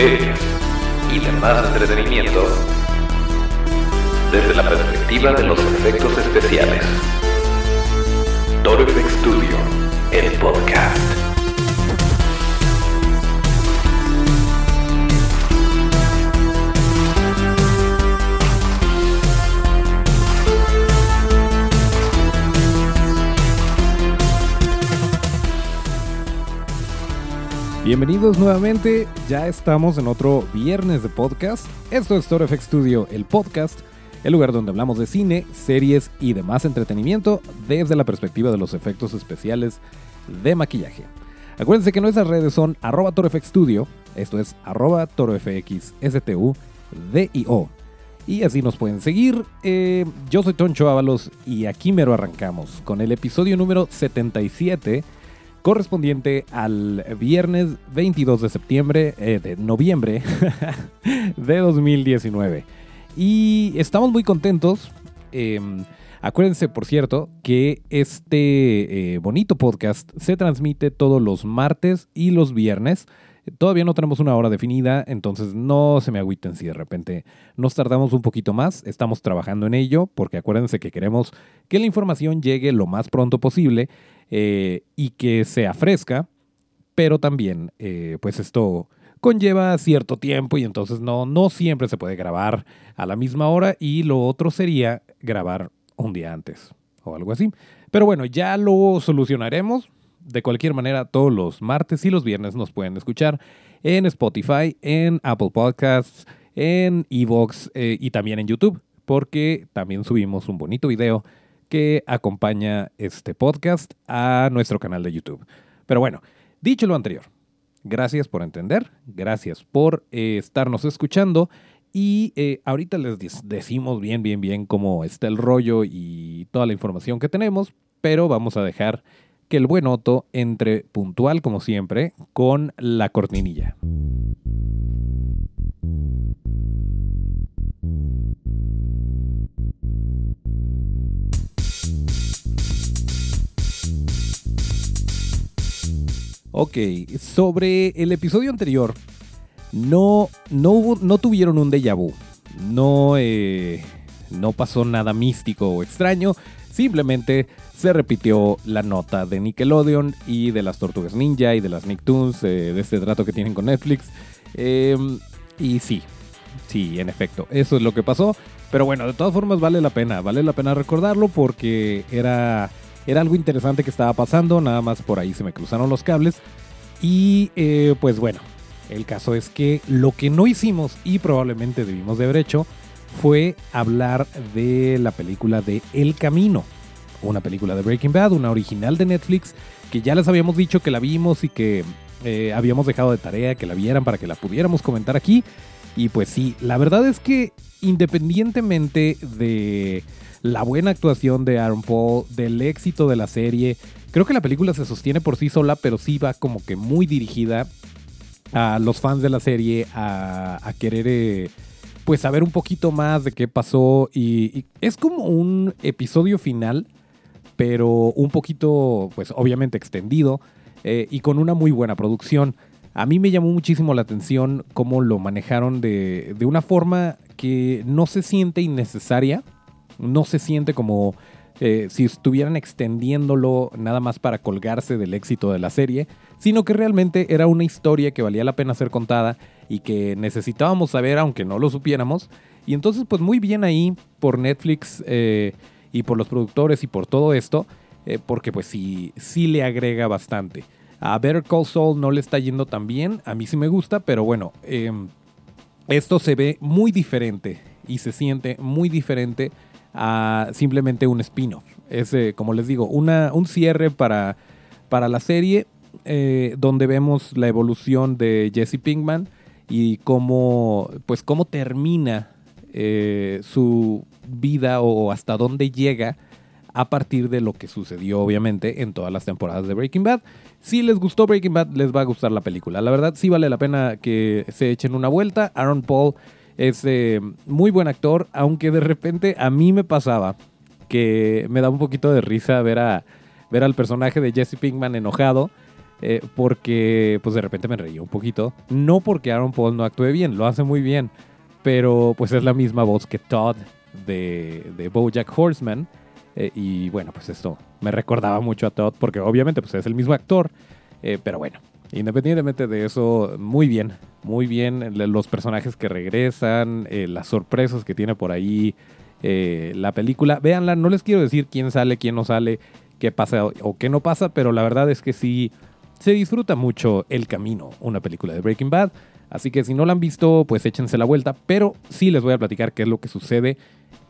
y demás entretenimiento desde la perspectiva de los efectos especiales. Toro FX Studio, el podcast. Bienvenidos nuevamente, ya estamos en otro viernes de podcast. Esto es Toro FX Studio, el podcast, el lugar donde hablamos de cine, series y demás entretenimiento desde la perspectiva de los efectos especiales de maquillaje. Acuérdense que nuestras redes son arroba Studio, esto es arroba torofxstu, D-I-O. Y así nos pueden seguir. Eh, yo soy Toncho Ábalos y aquí mero arrancamos con el episodio número 77 correspondiente al viernes 22 de septiembre, eh, de noviembre de 2019. Y estamos muy contentos. Em, acuérdense, por cierto, que este eh, bonito podcast se transmite todos los martes y los viernes. Todavía no tenemos una hora definida, entonces no se me agüiten si de repente nos tardamos un poquito más. Estamos trabajando en ello porque acuérdense que queremos que la información llegue lo más pronto posible eh, y que sea fresca, pero también eh, pues esto conlleva cierto tiempo y entonces no, no siempre se puede grabar a la misma hora y lo otro sería grabar un día antes o algo así. Pero bueno, ya lo solucionaremos. De cualquier manera, todos los martes y los viernes nos pueden escuchar en Spotify, en Apple Podcasts, en Evox eh, y también en YouTube, porque también subimos un bonito video que acompaña este podcast a nuestro canal de YouTube. Pero bueno, dicho lo anterior, gracias por entender, gracias por eh, estarnos escuchando y eh, ahorita les decimos bien, bien, bien cómo está el rollo y toda la información que tenemos, pero vamos a dejar que el buen Otto entre puntual como siempre con la cortinilla. Ok, sobre el episodio anterior, no, no, hubo, no tuvieron un déjà vu. No, eh, no pasó nada místico o extraño. Simplemente se repitió la nota de Nickelodeon y de las Tortugas Ninja y de las Nicktoons, eh, de este trato que tienen con Netflix. Em, y sí, sí, en efecto, eso es lo que pasó. Pero bueno, de todas formas vale la pena, vale la pena recordarlo porque era era algo interesante que estaba pasando, nada más por ahí se me cruzaron los cables. Y eh, pues bueno, el caso es que lo que no hicimos y probablemente debimos de haber hecho fue hablar de la película de El Camino, una película de Breaking Bad, una original de Netflix, que ya les habíamos dicho que la vimos y que eh, habíamos dejado de tarea que la vieran para que la pudiéramos comentar aquí. Y pues sí, la verdad es que independientemente de la buena actuación de Aaron Paul, del éxito de la serie. Creo que la película se sostiene por sí sola, pero sí va como que muy dirigida a los fans de la serie a, querer eh, pues saber un poquito más de qué pasó y, es como un episodio final, pero un poquito pues obviamente extendido eh, y con una muy buena producción. A mí me llamó muchísimo la atención cómo lo manejaron de, de una forma que no se siente innecesaria no se siente como eh, si estuvieran extendiéndolo nada más para colgarse del éxito de la serie, sino que realmente era una historia que valía la pena ser contada y que necesitábamos saber aunque no lo supiéramos. Y entonces pues muy bien ahí por Netflix eh, y por los productores y por todo esto, eh, porque pues sí, sí le agrega bastante. A Better Call Saul no le está yendo tan bien, a mí sí me gusta, pero bueno, em, esto se ve muy diferente y se siente muy diferente a simplemente un spin-off. Es, eh, como les digo, una, un cierre para, para la serie eh, donde vemos la evolución de Jesse Pinkman y cómo, pues, cómo termina eh, su vida o hasta dónde llega a partir de lo que sucedió, obviamente, en todas las temporadas de Breaking Bad. Si les gustó Breaking Bad, les va a gustar la película. La verdad, sí vale la pena que se echen una vuelta. Aaron Paul es eh, muy buen actor, aunque de repente a mí me pasaba que me daba un poquito de risa ver, a, ver al personaje de Jesse Pinkman enojado. eh, porque pues de repente me reí un poquito. No porque Aaron Paul no actúe bien, lo hace muy bien, pero pues es la misma voz que Todd de, de Bojack Horseman. Eh, y bueno, pues esto me recordaba mucho a Todd porque obviamente pues es el mismo actor, eh, pero bueno, independientemente de eso, muy bien, muy bien los personajes que regresan, las sorpresas que tiene por ahí la película. Véanla, no les quiero decir quién sale, quién no sale, qué pasa o qué no pasa, pero la verdad es que sí se disfruta mucho El Camino, una película de Breaking Bad. Así que si no la han visto, pues échense la vuelta. Pero sí les voy a platicar qué es lo que sucede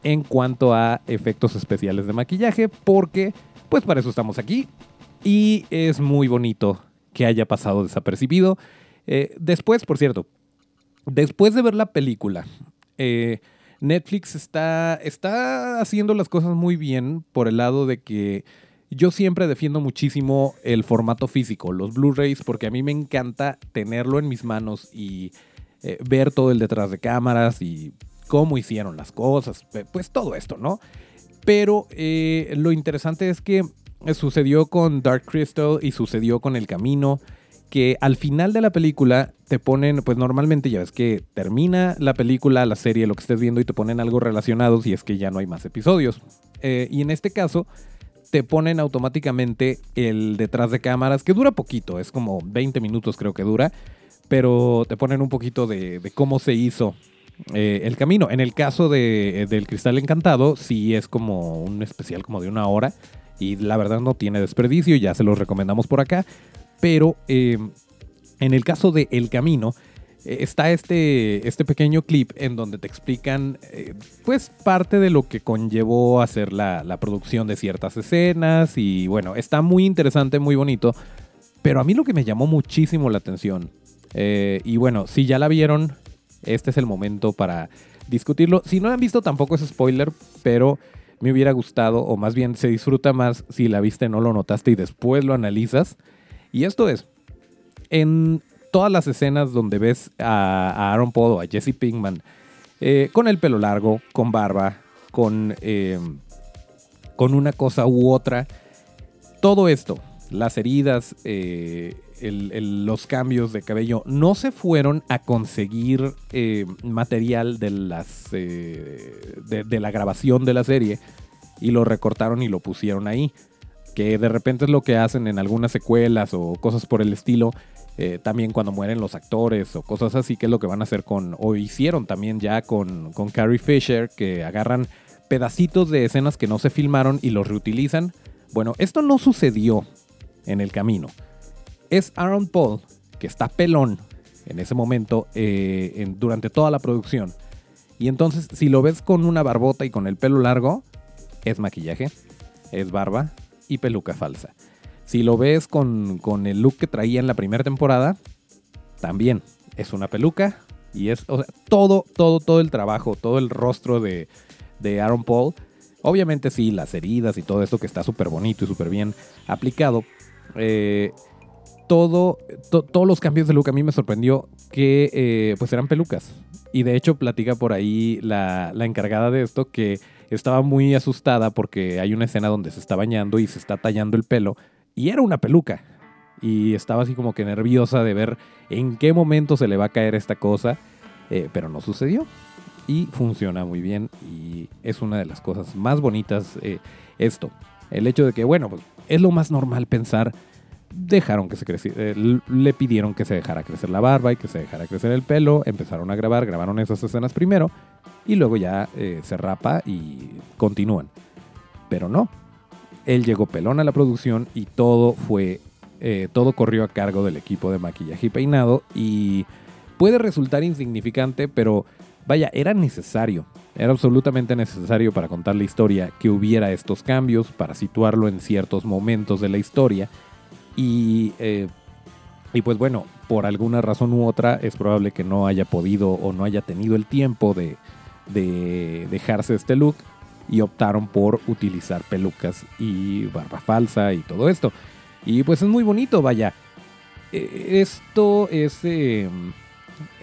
en cuanto a efectos especiales de maquillaje, porque pues para eso estamos aquí. Y es muy bonito que haya pasado desapercibido. Eh, después, por cierto, después de ver la película, eh, Netflix está, está haciendo las cosas muy bien por el lado de que yo siempre defiendo muchísimo el formato físico, los Blu-rays, porque a mí me encanta tenerlo en mis manos y eh, ver todo el detrás de cámaras y cómo hicieron las cosas, pues todo esto, ¿no? Pero eh, lo interesante es que sucedió con Dark Crystal y sucedió con El Camino, que al final de la película te ponen, pues normalmente ya ves que termina la película, la serie, lo que estés viendo y te ponen algo relacionado si es que ya no hay más episodios. Eh, y en este caso te ponen automáticamente el detrás de cámaras, que dura poquito, es como 20 minutos creo que dura, pero te ponen un poquito de, cómo se hizo eh, el camino. En el caso de, del Cristal Encantado, sí es como un especial como de una hora y la verdad no tiene desperdicio, ya se los recomendamos por acá, pero eh, en el caso de El Camino, eh, está este, este pequeño clip en donde te explican eh, pues parte de lo que conllevó hacer la, la, producción de ciertas escenas y bueno, está muy interesante, muy bonito, pero a mí lo que me llamó muchísimo la atención eh, y bueno, si ya la vieron, este es el momento para discutirlo. Si no han visto tampoco es spoiler, pero me hubiera gustado o más bien se disfruta más si la viste, no lo notaste y después lo analizas. Y esto es, en todas las escenas donde ves a, Aaron Paul o a Jesse Pinkman eh, con el pelo largo, con barba, con, em, con una cosa u otra, todo esto, las heridas, eh, los cambios de cabello, no se fueron a conseguir eh, material de, las, de la grabación de la serie y lo recortaron y lo pusieron ahí que de repente es lo que hacen en algunas secuelas o cosas por el estilo, eh, también cuando mueren los actores o cosas así, que es lo que van a hacer con, o hicieron también ya con, con Carrie Fisher, que agarran pedacitos de escenas que no se filmaron y los reutilizan. Bueno, esto no sucedió en el camino. Es Aaron Paul, que está pelón en ese momento eh, durante toda la producción. Y entonces, si lo ves con una barbota y con el pelo largo, es maquillaje, es barba y peluca falsa. Si lo ves con, el look que traía en la primera temporada, también es una peluca y es todo, todo, todo el trabajo, todo el rostro de, Aaron Paul. Obviamente sí, las heridas y todo esto que está súper bonito y súper bien aplicado. Eh, todo, todos los cambios de look a mí me sorprendió que eh, pues eran pelucas. Y de hecho platica por ahí la, la, encargada de esto que estaba muy asustada porque hay una escena donde se está bañando y se está tallando el pelo y era una peluca. Y estaba así como que nerviosa de ver en qué momento se le va a caer esta cosa. Eh, pero no sucedió. Y funciona muy bien. Y es una de las cosas más bonitas eh, esto. El hecho de que, bueno, pues es lo más normal pensar. Dejaron que se creciera, eh, le pidieron que se dejara crecer la barba y que se dejara crecer el pelo. Empezaron a grabar, grabaron esas escenas primero. Y luego ya se rapa y continúan. Pero no, él llegó pelón a la producción y todo fue, eh, todo corrió a cargo del equipo de maquillaje y peinado y puede resultar insignificante, pero vaya, era necesario, era absolutamente necesario para contar la historia que hubiera estos cambios, para situarlo en ciertos momentos de la historia y, eh, y pues bueno, por alguna razón u otra es probable que no haya podido o no haya tenido el tiempo de, de dejarse este look y optaron por utilizar pelucas y barba falsa y todo esto. Y pues es muy bonito, vaya. E, esto es... Em,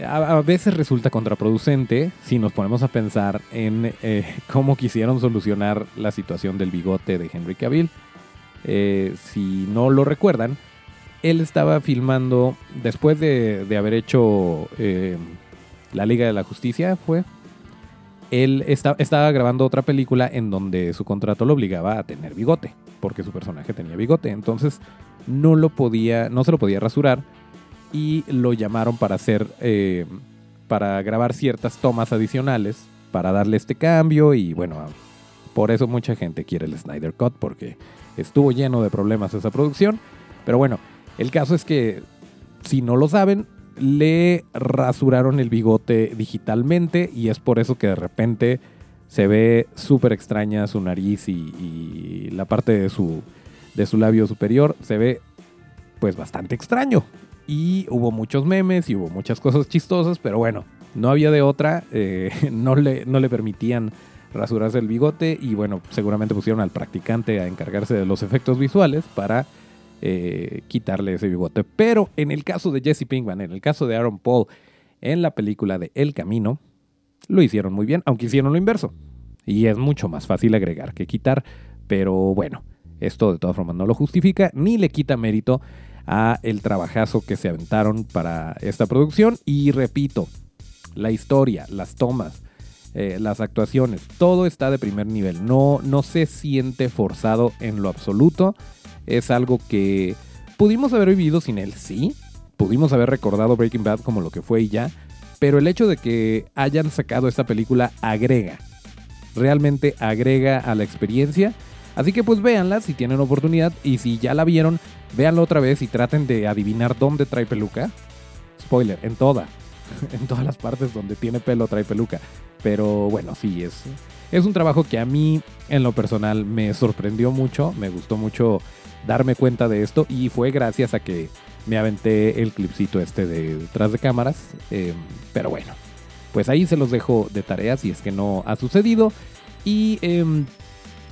a, veces resulta contraproducente si nos ponemos a pensar en eh, cómo quisieron solucionar la situación del bigote de Henry Cavill. Eh, si no lo recuerdan, él estaba filmando, después de, de haber hecho eh, La Liga de la Justicia, fue, él estaba grabando otra película en donde su contrato lo obligaba a tener bigote, porque su personaje tenía bigote. Entonces no lo podía, no se lo podía rasurar y lo llamaron para hacer, eh, para grabar ciertas tomas adicionales para darle este cambio y bueno, por eso mucha gente quiere el Snyder Cut porque estuvo lleno de problemas esa producción. Pero bueno, el caso es que si no lo saben, le rasuraron el bigote digitalmente y es por eso que de repente se ve súper extraña su nariz y, la parte de su, de su labio superior se ve pues bastante extraño. Y hubo muchos memes y hubo muchas cosas chistosas, pero bueno, no había de otra, eh, no, le, no le permitían rasurarse el bigote y bueno, seguramente pusieron al practicante a encargarse de los efectos visuales para eh, quitarle ese bigote. Pero en el caso de Jesse Pinkman, en el caso de Aaron Paul, en la película de El Camino, lo hicieron muy bien, aunque hicieron lo inverso. Y es mucho más fácil agregar que quitar, pero bueno, esto de todas formas no lo justifica ni le quita mérito a el trabajazo que se aventaron para esta producción. Y repito, la historia, las tomas, eh, las actuaciones, todo está de primer nivel. No, no se siente forzado en lo absoluto. Es algo que pudimos haber vivido sin él, sí. Pudimos haber recordado Breaking Bad como lo que fue y ya. Pero el hecho de que hayan sacado esta película agrega. Realmente agrega a la experiencia. Así que pues véanla si tienen oportunidad. Y si ya la vieron, véanla otra vez y traten de adivinar dónde trae peluca. Spoiler, en toda. en todas las partes donde tiene pelo trae peluca. Pero bueno, sí, es, es un trabajo que a mí en lo personal me sorprendió mucho. Me gustó mucho darme cuenta de esto. Y fue gracias a que me aventé el clipcito este de detrás de cámaras. Eh, pero bueno, pues ahí se los dejo de tarea si es que no ha sucedido. Y eh,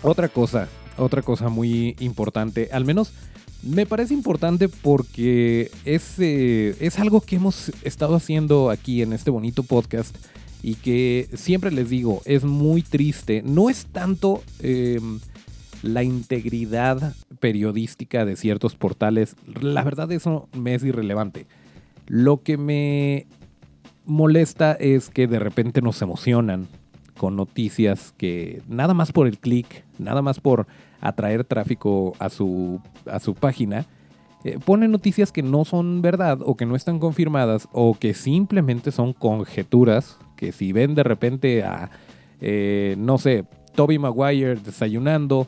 otra cosa, otra cosa muy importante, al menos me parece importante porque es, eh, es algo que hemos estado haciendo aquí en este bonito podcast y que siempre les digo, es muy triste. No es tanto eh, la integridad periodística de ciertos portales, la verdad eso me es irrelevante. Lo que me molesta es que de repente nos emocionan con noticias que nada más por el clic, nada más por atraer tráfico a su, a su página, eh, ponen noticias que no son verdad o que no están confirmadas o que simplemente son conjeturas, que si ven de repente a, eh, no sé, Toby Maguire desayunando,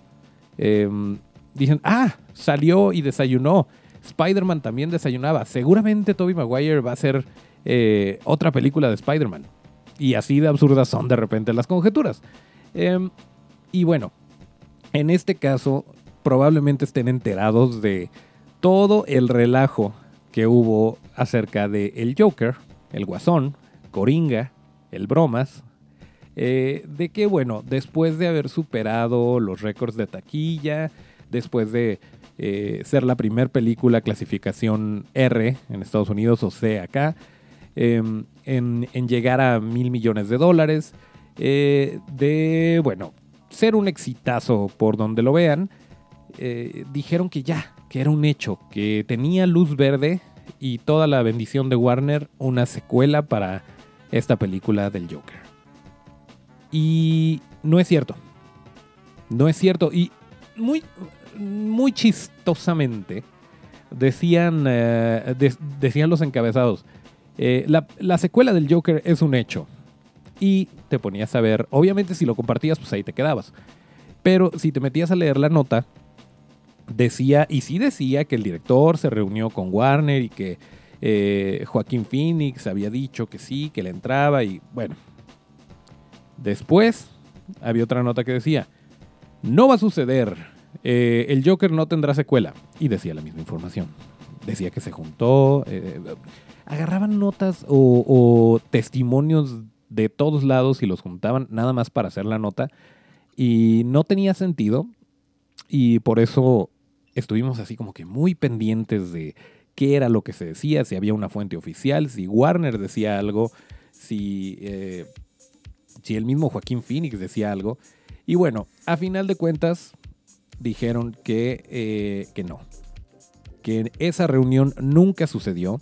eh, dicen, ah, salió y desayunó. Spider-Man también desayunaba. Seguramente Toby Maguire va a ser eh, otra película de Spider-Man. Y así de absurdas son de repente las conjeturas. Eh, y bueno, en este caso probablemente estén enterados de todo el relajo que hubo acerca de el Joker, el Guasón, Coringa, el Bromas. eh, de que, bueno, después de haber superado los récords de taquilla, después de eh, ser la primera película clasificación R en Estados Unidos o C acá, en, en llegar a mil millones de dólares, eh, de, bueno, ser un exitazo por donde lo vean, eh, dijeron que ya, que era un hecho, que tenía luz verde y toda la bendición de Warner una secuela para esta película del Joker. Y no es cierto. No es cierto. Y muy, muy chistosamente decían, eh, de- decían los encabezados, eh, la, la secuela del Joker es un hecho. Y te ponías a ver, obviamente si lo compartías, pues ahí te quedabas. Pero si te metías a leer la nota, decía, y sí decía que el director se reunió con Warner y que eh, Joaquín Phoenix había dicho que sí, que le entraba y bueno. Después había otra nota que decía, no va a suceder, eh, el Joker no tendrá secuela. Y decía la misma información. Decía que se juntó, eh, agarraban notas o, o testimonios de todos lados y los juntaban nada más para hacer la nota. Y no tenía sentido. Y por eso estuvimos así como que muy pendientes de qué era lo que se decía, si había una fuente oficial, si Warner decía algo, si, eh, si el mismo Joaquín Phoenix decía algo. Y bueno, a final de cuentas dijeron que, eh, que no, que esa reunión nunca sucedió,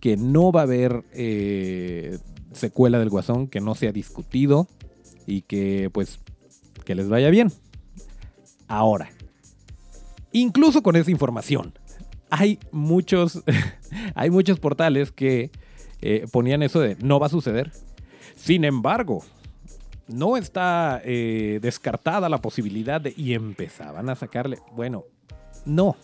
que no va a haber eh, secuela del Guasón, que no se ha discutido y que pues que les vaya bien. Ahora, incluso con esa información, hay muchos, hay muchos portales que eh, ponían eso de no va a suceder. Sin embargo, no está eh, descartada la posibilidad de... Y empezaban a sacarle... Bueno, no.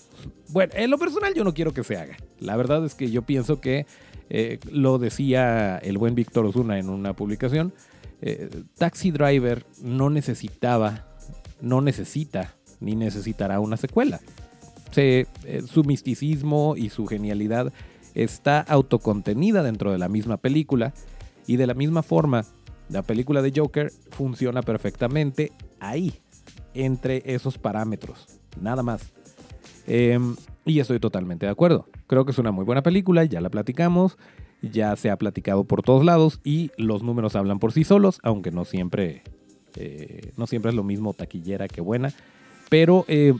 Bueno, en lo personal yo no quiero que se haga. La verdad es que yo pienso que, eh, lo decía el buen Víctor Osuna en una publicación, Taxi Driver no necesitaba, no necesita, ni necesitará una secuela. su misticismo y su genialidad está autocontenida dentro de la misma película y de la misma forma la película de Joker funciona perfectamente ahí, entre esos parámetros, nada más. Em, y estoy totalmente de acuerdo. Creo que es una muy buena película, ya la platicamos, ya se ha platicado por todos lados y los números hablan por sí solos, aunque no siempre, eh, no siempre es lo mismo taquillera que buena. Pero eh,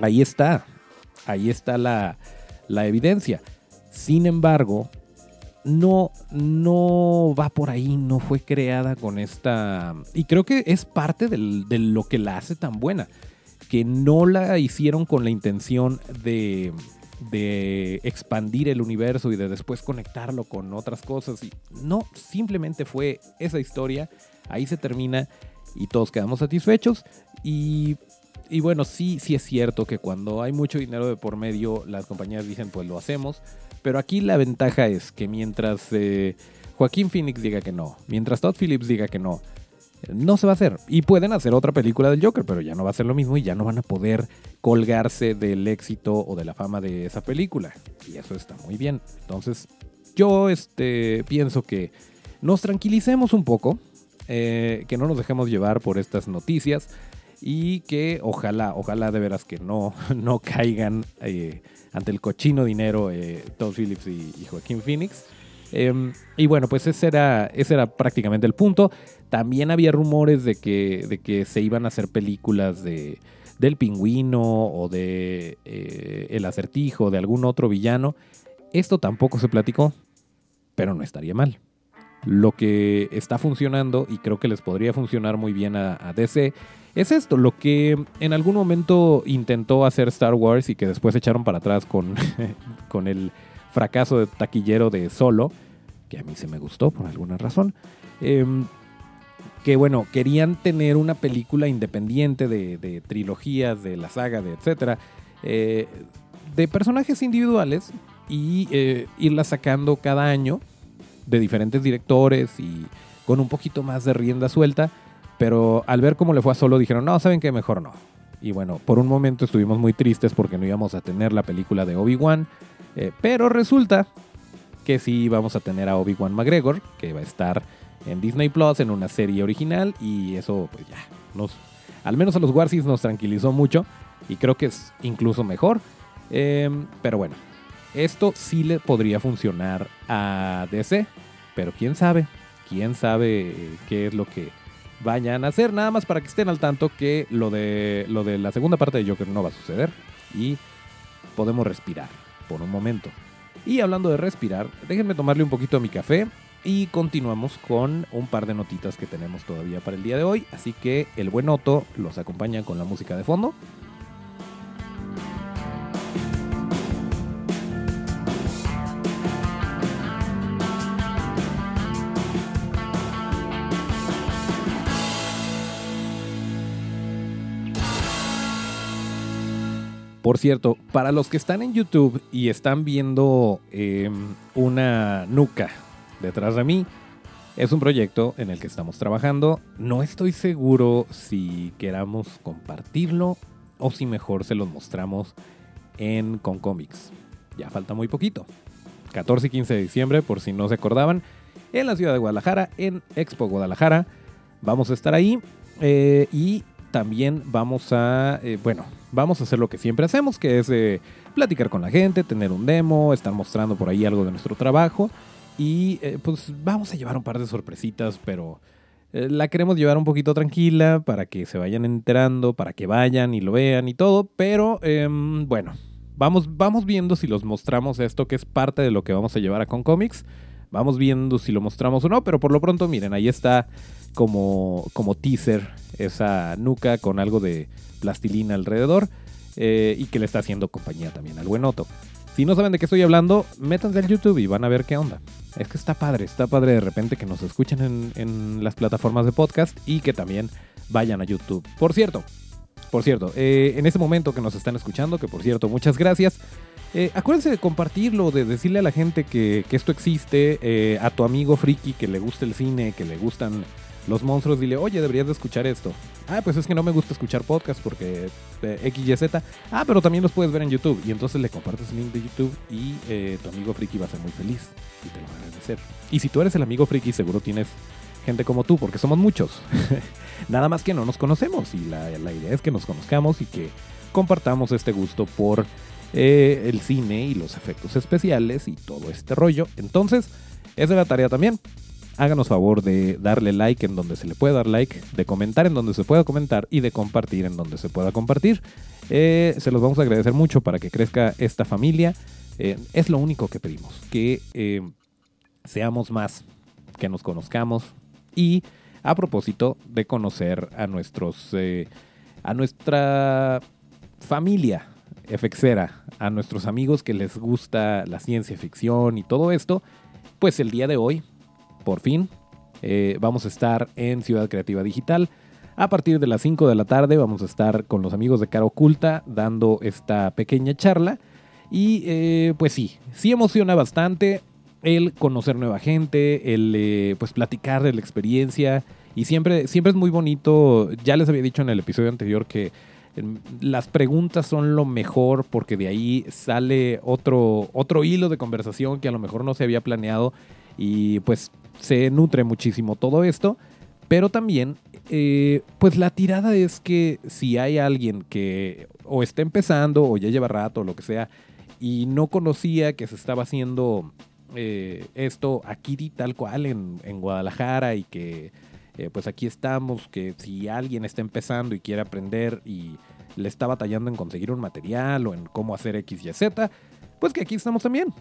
ahí está, ahí está la, la evidencia. Sin embargo, no, no va por ahí, no fue creada con esta... Y creo que es parte de lo que la hace tan buena, que no la hicieron con la intención de, de expandir el universo y de después conectarlo con otras cosas. Y no, simplemente fue esa historia, ahí se termina y todos quedamos satisfechos. Y, y bueno, sí, sí es cierto que cuando hay mucho dinero de por medio, las compañías dicen pues lo hacemos pero aquí la ventaja es que mientras eh, Joaquín Phoenix diga que no, mientras Todd Phillips diga que no, no se va a hacer. Y pueden hacer otra película del Joker, pero ya no va a ser lo mismo y ya no van a poder colgarse del éxito o de la fama de esa película. Y eso está muy bien. Entonces, yo este, pienso que nos tranquilicemos un poco, eh, que no nos dejemos llevar por estas noticias y que ojalá, ojalá de veras que no, no caigan eh, ante el cochino dinero eh, Todd Phillips y, Joaquín Phoenix. Em, y bueno, pues ese era, ese era prácticamente el punto. También había rumores de que, de que se iban a hacer películas de, del pingüino o de eh, el acertijo, de algún otro villano. Esto tampoco se platicó, pero no estaría mal. Lo que está funcionando, y creo que les podría funcionar muy bien a DC, es esto, lo que en algún momento intentó hacer Star Wars y que después echaron para atrás con, con el fracaso de taquillero de Solo, que a mí se me gustó por alguna razón. Em, que bueno, querían tener una película independiente de, trilogías, de la saga, de etcétera, eh, de personajes individuales y eh, irla sacando cada año de diferentes directores y con un poquito más de rienda suelta pero al ver cómo le fue a Solo dijeron, no, ¿saben qué? Mejor no. Y bueno, por un momento estuvimos muy tristes porque no íbamos a tener la película de Obi-Wan. Eh, pero resulta que sí vamos a tener a Obi-Wan McGregor, que va a estar en Disney Plus en una serie original. Y eso, pues ya, nos, al menos a los Warsis nos tranquilizó mucho. Y creo que es incluso mejor. Em, pero bueno, esto sí le podría funcionar a DC. Pero quién sabe, quién sabe qué es lo que vayan a hacer. Nada más para que estén al tanto que lo de, lo de la segunda parte de Joker no va a suceder. Y podemos respirar por un momento. Y hablando de respirar, déjenme tomarle un poquito a mi café y continuamos con un par de notitas que tenemos todavía para el día de hoy. Así que el buen Otto los acompaña con la música de fondo. Por cierto, para los que están en YouTube y están viendo em, una nuca detrás de mí, es un proyecto en el que estamos trabajando. No estoy seguro si queramos compartirlo o si mejor se los mostramos en Concomics. Ya falta muy poquito. 14 y 15 de diciembre, por si no se acordaban, en la ciudad de Guadalajara, en Expo Guadalajara. Vamos a estar ahí eh, y también vamos a, eh, bueno, vamos a hacer lo que siempre hacemos, que es eh, platicar con la gente, tener un demo, estar mostrando por ahí algo de nuestro trabajo. Y eh, pues vamos a llevar un par de sorpresitas, pero eh, la queremos llevar un poquito tranquila para que se vayan enterando, para que vayan y lo vean y todo. Pero em, bueno, vamos, vamos viendo si los mostramos esto, que es parte de lo que vamos a llevar a Con Comics. Vamos viendo si lo mostramos o no, pero por lo pronto, miren, ahí está como, como teaser esa nuca con algo de plastilina alrededor eh, y que le está haciendo compañía también al buen Otto. Si no saben de qué estoy hablando, métanse al YouTube y van a ver qué onda. Es que está padre, está padre de repente que nos escuchen en, las plataformas de podcast y que también vayan a YouTube. Por cierto, por cierto, eh, en ese momento que nos están escuchando, que por cierto, muchas gracias. Eh, acuérdense de compartirlo, de decirle a la gente que, esto existe, a tu amigo friki que le gusta el cine, que le gustan los monstruos, dile, oye, deberías de escuchar esto. Ah, pues es que no me gusta escuchar podcast porque X, Y, Z. Ah, pero también los puedes ver en YouTube. Y entonces le compartes el link de YouTube y tu amigo friki va a ser muy feliz y te lo va a agradecer. Y si tú eres el amigo friki, seguro tienes gente como tú, porque somos muchos. Nada más que no nos conocemos y la, idea es que nos conozcamos y que compartamos este gusto por eh, el cine y los efectos especiales y todo este rollo. Entonces, esa es la tarea también. Háganos favor de darle like en donde se le pueda dar like, de comentar en donde se pueda comentar y de compartir en donde se pueda compartir. Eh, se los vamos a agradecer mucho para que crezca esta familia. Eh, es lo único que pedimos, que seamos más, que nos conozcamos y a propósito de conocer a nuestros eh, a nuestra familia FXera, a nuestros amigos que les gusta la ciencia ficción y todo esto, pues el día de hoy, por fin, eh, vamos a estar en Ciudad Creativa Digital. A partir de las 5 de la tarde vamos a estar con los amigos de Cara Oculta dando esta pequeña charla. Y eh, pues sí, sí emociona bastante el conocer nueva gente, el pues platicar de la experiencia, y siempre, siempre es muy bonito, ya les había dicho en el episodio anterior que em, las preguntas son lo mejor porque de ahí sale otro, otro hilo de conversación que a lo mejor no se había planeado y pues se nutre muchísimo todo esto. Pero también, eh, pues la tirada es que si hay alguien que o está empezando o ya lleva rato o lo que sea y no conocía que se estaba haciendo eh, esto aquí tal cual en, en Guadalajara y que eh, pues aquí estamos, que si alguien está empezando y quiere aprender y le está batallando en conseguir un material o en cómo hacer X, Y, Z, pues que aquí estamos también.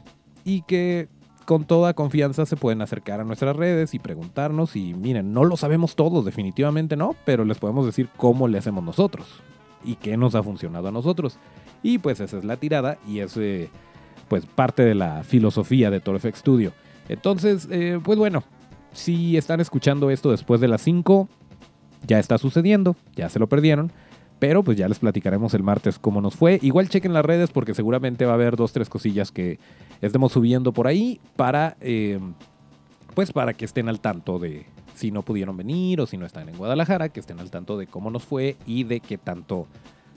Y que con toda confianza se pueden acercar a nuestras redes y preguntarnos y miren, no lo sabemos todos, definitivamente no, pero les podemos decir cómo le hacemos nosotros y qué nos ha funcionado a nosotros. Y pues esa es la tirada y es eh, pues parte de la filosofía de Torfx Studio. Entonces, eh, pues bueno, si están escuchando esto después de las 5, ya está sucediendo, ya se lo perdieron. Pero pues ya les platicaremos el martes cómo nos fue. Igual chequen las redes porque seguramente va a haber dos, tres cosillas que estemos subiendo por ahí para, em, pues para que estén al tanto de si no pudieron venir o si no están en Guadalajara, que estén al tanto de cómo nos fue y de qué tanto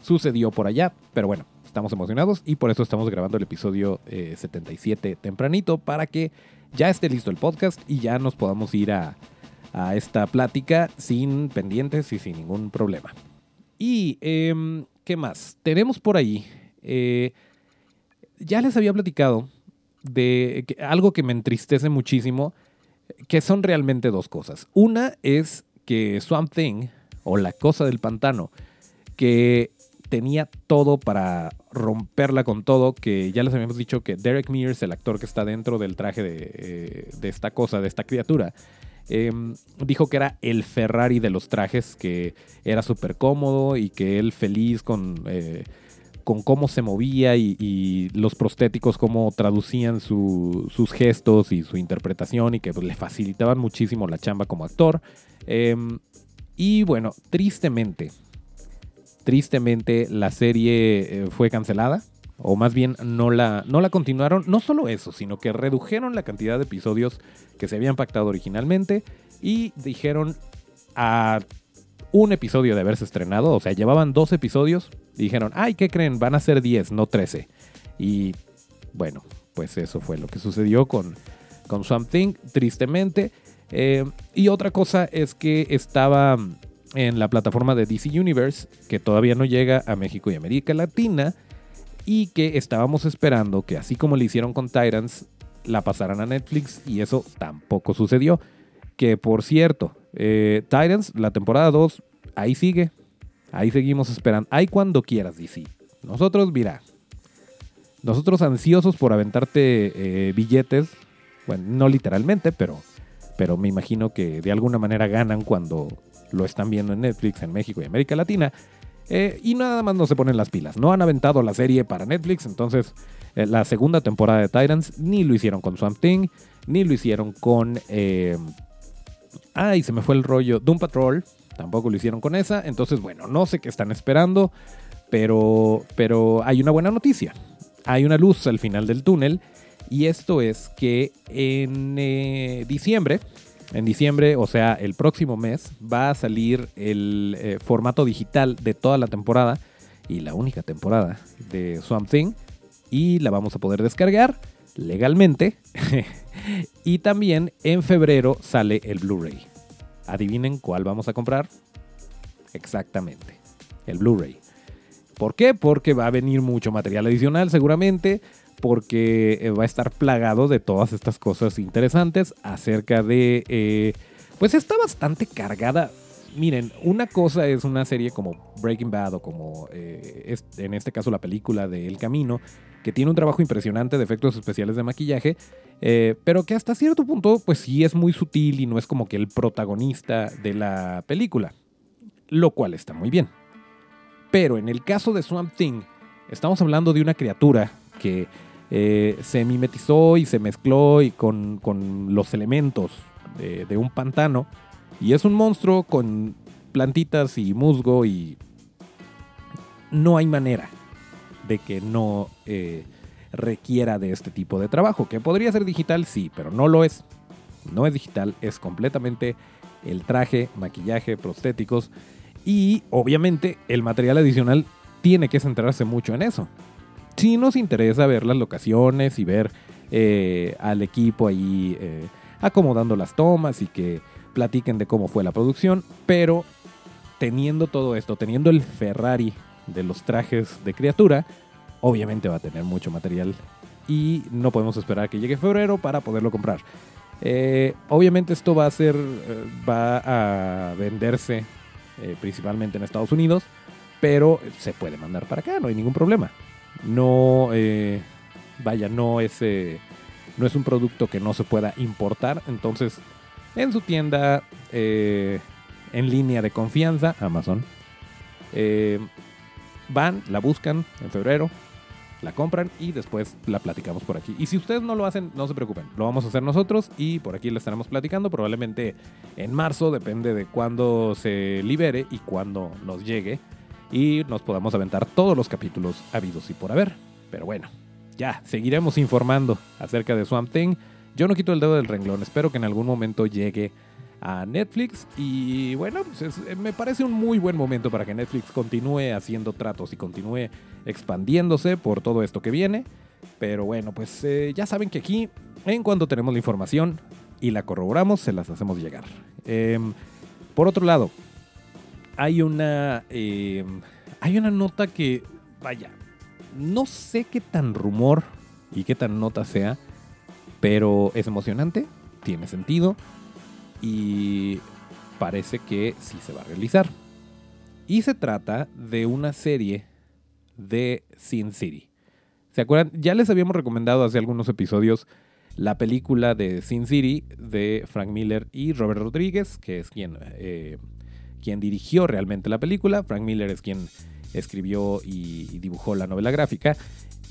sucedió por allá. Pero bueno, estamos emocionados y por eso estamos grabando el episodio 77 eh, tempranito para que ya esté listo el podcast y ya nos podamos ir a, esta plática sin pendientes y sin ningún problema. Y, em, ¿qué más? Tenemos por ahí, eh, ya les había platicado de algo que me entristece muchísimo, que son realmente dos cosas. Una es que Swamp Thing, o la cosa del pantano, que tenía todo para romperla con todo, que ya les habíamos dicho que Derek Mears, el actor que está dentro del traje de, eh, esta cosa, de esta criatura, em, dijo que era el Ferrari de los trajes, que era súper cómodo y que él feliz con, eh, con cómo se movía y, los prostéticos, cómo traducían sus gestos y su interpretación y que pues, le facilitaban muchísimo la chamba como actor. Em, y bueno, tristemente, tristemente la serie eh, fue cancelada. O más bien no la, no la continuaron. No solo eso, sino que redujeron la cantidad de episodios que se habían pactado originalmente. Y dijeron a un episodio de haberse estrenado. O sea, llevaban dos episodios. Dijeron, ay, ¿qué creen? Van a ser 10, no 13. Y bueno, pues eso fue lo que sucedió con, con Something, tristemente. Eh, y otra cosa es que estaba en la plataforma de DC Universe, que todavía no llega a México y América Latina, y que estábamos esperando que así como le hicieron con Titans, la pasaran a Netflix, y eso tampoco sucedió. Que por cierto, eh, Titans, la temporada 2, ahí sigue, ahí seguimos esperando, ahí cuando quieras DC. Nosotros, mira, nosotros ansiosos por aventarte eh, billetes, bueno, no literalmente, pero, pero me imagino que de alguna manera ganan cuando lo están viendo en Netflix en México y América Latina. Eh, y nada más no se ponen las pilas. No han aventado la serie para Netflix, entonces eh, la segunda temporada de Titans ni lo hicieron con Swamp Thing, ni lo hicieron con... Eh, ay, se me fue el rollo. Doom Patrol, tampoco lo hicieron con esa. Entonces, bueno, no sé qué están esperando, pero, pero hay una buena noticia. Hay una luz al final del túnel. Y esto es que en diciembre, en diciembre, o sea, el próximo mes, va a salir el eh, formato digital de toda la temporada y la única temporada de Swamp Thing. Y la vamos a poder descargar legalmente. y también en febrero sale el Blu-ray. Adivinen cuál vamos a comprar. Exactamente, el Blu-ray. ¿Por qué? Porque va a venir mucho material adicional seguramente porque eh, va a estar plagado de todas estas cosas interesantes acerca de... Eh, pues está bastante cargada. Miren, una cosa es una serie como Breaking Bad o como eh, en este caso la película de El Camino, que tiene un trabajo impresionante de efectos especiales de maquillaje, pero que hasta cierto punto pues sí es muy sutil y no es como que el protagonista de la película, lo cual está muy bien. Pero en el caso de Swamp Thing, estamos hablando de una criatura que eh, se mimetizó y se mezcló y con, los elementos de, un pantano. Y es un monstruo con plantitas y musgo y no hay manera de que no eh, requiera de este tipo de trabajo. Que podría ser digital, sí, pero no lo es. No es digital, es completamente el traje, maquillaje, prostéticos y obviamente el material adicional tiene que centrarse mucho en eso sí nos interesa ver las locaciones y ver eh, al equipo ahí eh, acomodando las tomas y que platiquen de cómo fue la producción, pero teniendo todo esto, teniendo el Ferrari de los trajes de criatura, obviamente va a tener mucho material y no podemos esperar que llegue febrero para poderlo comprar. Eh, obviamente esto va a ser, va a venderse principalmente en Estados Unidos, pero se puede mandar para acá, no hay ningún problema no, eh, vaya, no es, eh, no es un producto que no se pueda importar. Entonces, en su tienda eh, en línea de confianza, Amazon, van, la buscan en febrero, la compran y después la platicamos por aquí. Y si ustedes no lo hacen, no se preocupen, lo vamos a hacer nosotros y por aquí la estaremos platicando, probablemente en marzo, depende de cuándo se libere y cuándo nos llegue y nos podamos aventar todos los capítulos habidos y por haber. Pero bueno, ya, seguiremos informando acerca de Swamp Thing. Yo no quito el dedo del renglón, espero que en algún momento llegue a Netflix y bueno, pues eh, me parece un muy buen momento para que Netflix continúe haciendo tratos y continúe expandiéndose por todo esto que viene. Pero bueno, pues eh, ya saben que aquí, en cuanto tenemos la información y la corroboramos, se las hacemos llegar. Em, por otro lado, hay una, eh, hay una nota que, vaya, no sé qué tan rumor y qué tan nota sea, pero es emocionante, tiene sentido y parece que sí se va a realizar. Y se trata de una serie de Sin City. ¿Se acuerdan? Ya les habíamos recomendado hace algunos episodios la película de Sin City de Frank Miller y Robert Rodríguez, que es quien eh, quien dirigió realmente la película. Frank Miller es quien escribió y, dibujó la novela gráfica.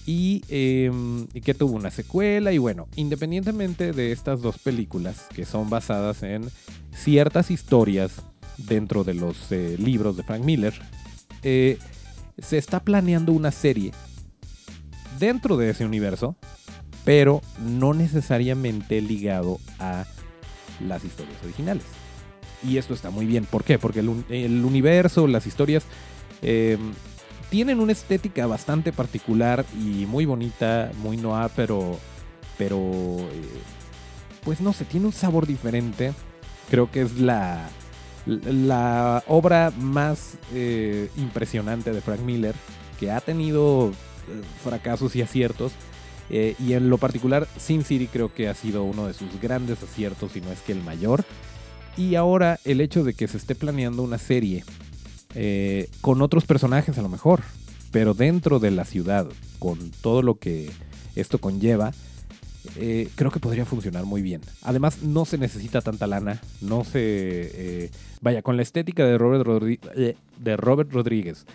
Em, y, que tuvo una secuela. Y bueno, independientemente de estas dos películas, que son basadas en ciertas historias dentro de los eh, libros de Frank Miller, eh, se está planeando una serie dentro de ese universo, pero no necesariamente ligado a las historias originales. Y esto está muy bien. ¿Por qué? Porque el, universo, las historias, em, tienen una estética bastante particular y muy bonita, muy noir, pero, pero, eh, pues no sé, tiene un sabor diferente. Creo que es la, la obra más eh, impresionante de Frank Miller, que ha tenido eh, fracasos y aciertos. y en lo particular, Sin City creo que ha sido uno de sus grandes aciertos, si no es que el mayor. Y ahora el hecho de que se esté planeando una serie eh, con otros personajes a lo mejor. pero dentro de la ciudad, con todo lo que esto conlleva, eh, creo que podría funcionar muy bien. Además, no se necesita tanta lana, no se... Eh, vaya, con la estética de Robert, de Robert Rodríguez,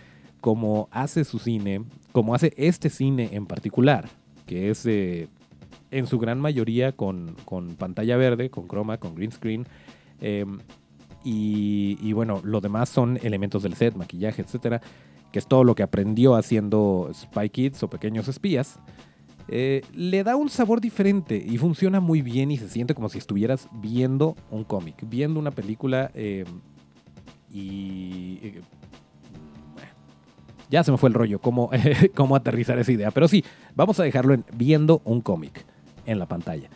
como hace su cine, como hace este cine en particular, que es en su gran mayoría con, pantalla verde, con croma, con green screen, em, y, y, bueno, lo demás son elementos del set, maquillaje, etcétera, que es todo lo que aprendió haciendo Spy Kids o Pequeños Espías. Eh, le da un sabor diferente y funciona muy bien y se siente como si estuvieras viendo un cómic, viendo una película eh, y... Eh, ya se me fue el rollo, cómo, cómo aterrizar esa idea. Pero sí, vamos a dejarlo en viendo un cómic en la pantalla.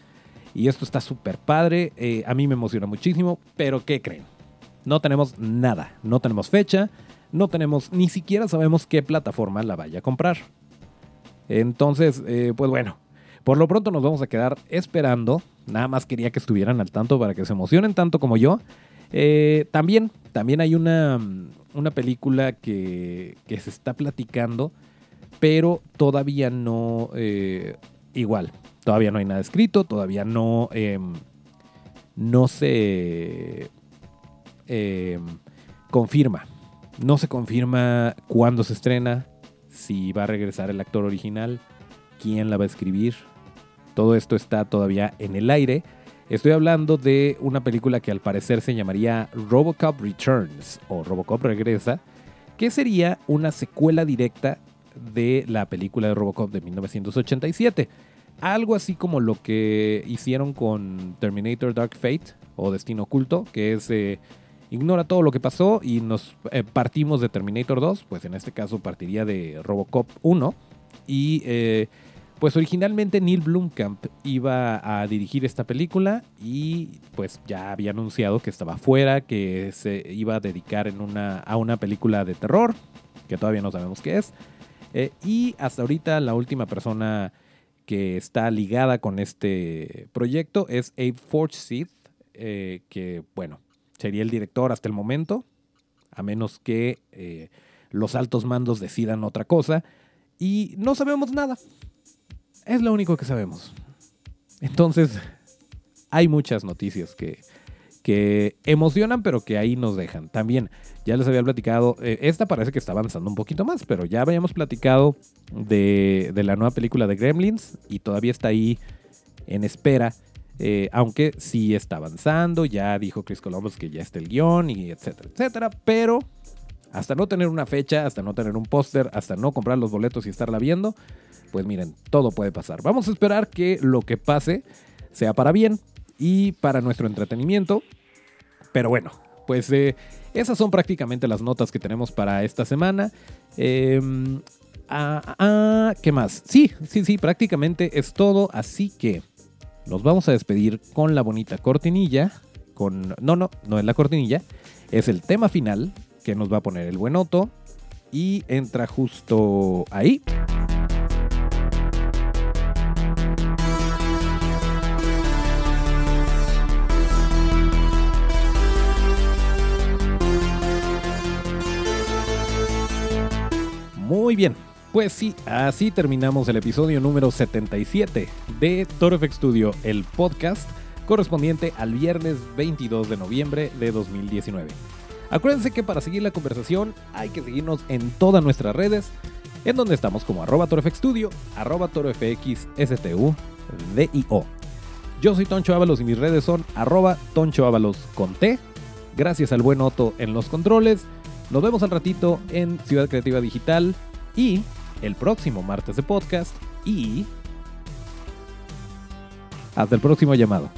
Y esto está súper padre, a mí me emociona muchísimo, pero ¿qué creen? No tenemos nada, no tenemos fecha, no tenemos, ni siquiera sabemos qué plataforma la vaya a comprar. Entonces, eh, pues bueno, por lo pronto nos vamos a quedar esperando. Nada más quería que estuvieran al tanto para que se emocionen tanto como yo. Eh, también, también hay una, una película que, que, se está platicando, pero todavía no eh, igual. Todavía no hay nada escrito, todavía no, em, no se em, confirma. No se confirma cuándo se estrena, si va a regresar el actor original, quién la va a escribir. Todo esto está todavía en el aire. Estoy hablando de una película que al parecer se llamaría Robocop Returns o Robocop Regresa, que sería una secuela directa de la película de Robocop de 1987. Algo así como lo que hicieron con Terminator Dark Fate o Destino Oculto, que es eh, ignora todo lo que pasó y nos eh, partimos de Terminator 2, pues en este caso partiría de Robocop 1. Y eh, pues originalmente Neil Blomkamp iba a dirigir esta película y pues ya había anunciado que estaba fuera, que se iba a dedicar en una, a una película de terror, que todavía no sabemos qué es. Y hasta ahorita la última persona que está ligada con este proyecto es Abe Forsyth, que bueno, sería el director hasta el momento, a menos que eh, los altos mandos decidan otra cosa. Y no sabemos nada. Es lo único que sabemos. Entonces, hay muchas noticias que, que emocionan, pero que ahí nos dejan. También, ya les había platicado, eh, esta parece que está avanzando un poquito más, pero ya habíamos platicado de, de la nueva película de Gremlins y todavía está ahí en espera eh, aunque sí está avanzando, ya dijo Chris Columbus que ya está el guion y etcétera, etcétera, pero hasta no tener una fecha, hasta no tener un póster, hasta no comprar los boletos y estarla viendo, pues miren, todo puede pasar. Vamos a esperar que lo que pase sea para bien y para nuestro entretenimiento, pero bueno, pues eh, esas son prácticamente las notas que tenemos para esta semana. Em, ah, ah, ah, ¿Qué más? Sí, sí, sí, prácticamente es todo, así que nos vamos a despedir con la bonita cortinilla. Con, no, no, no es la cortinilla. Es el tema final que nos va a poner el buen Otto. Y entra justo ahí. Muy bien, pues sí, así terminamos el episodio número 77 de Toro FX Studio, el podcast correspondiente al viernes 22 de noviembre de 2019. Acuérdense que para seguir la conversación hay que seguirnos en todas nuestras redes, en donde estamos como arroba Studio, arroba. Yo soy Toncho Ábalos y mis redes son arroba Toncho Ábalos con T. Gracias al buen Otto en los controles. Nos vemos al ratito en Ciudad Creativa Digital y el próximo martes de podcast y hasta el próximo llamado.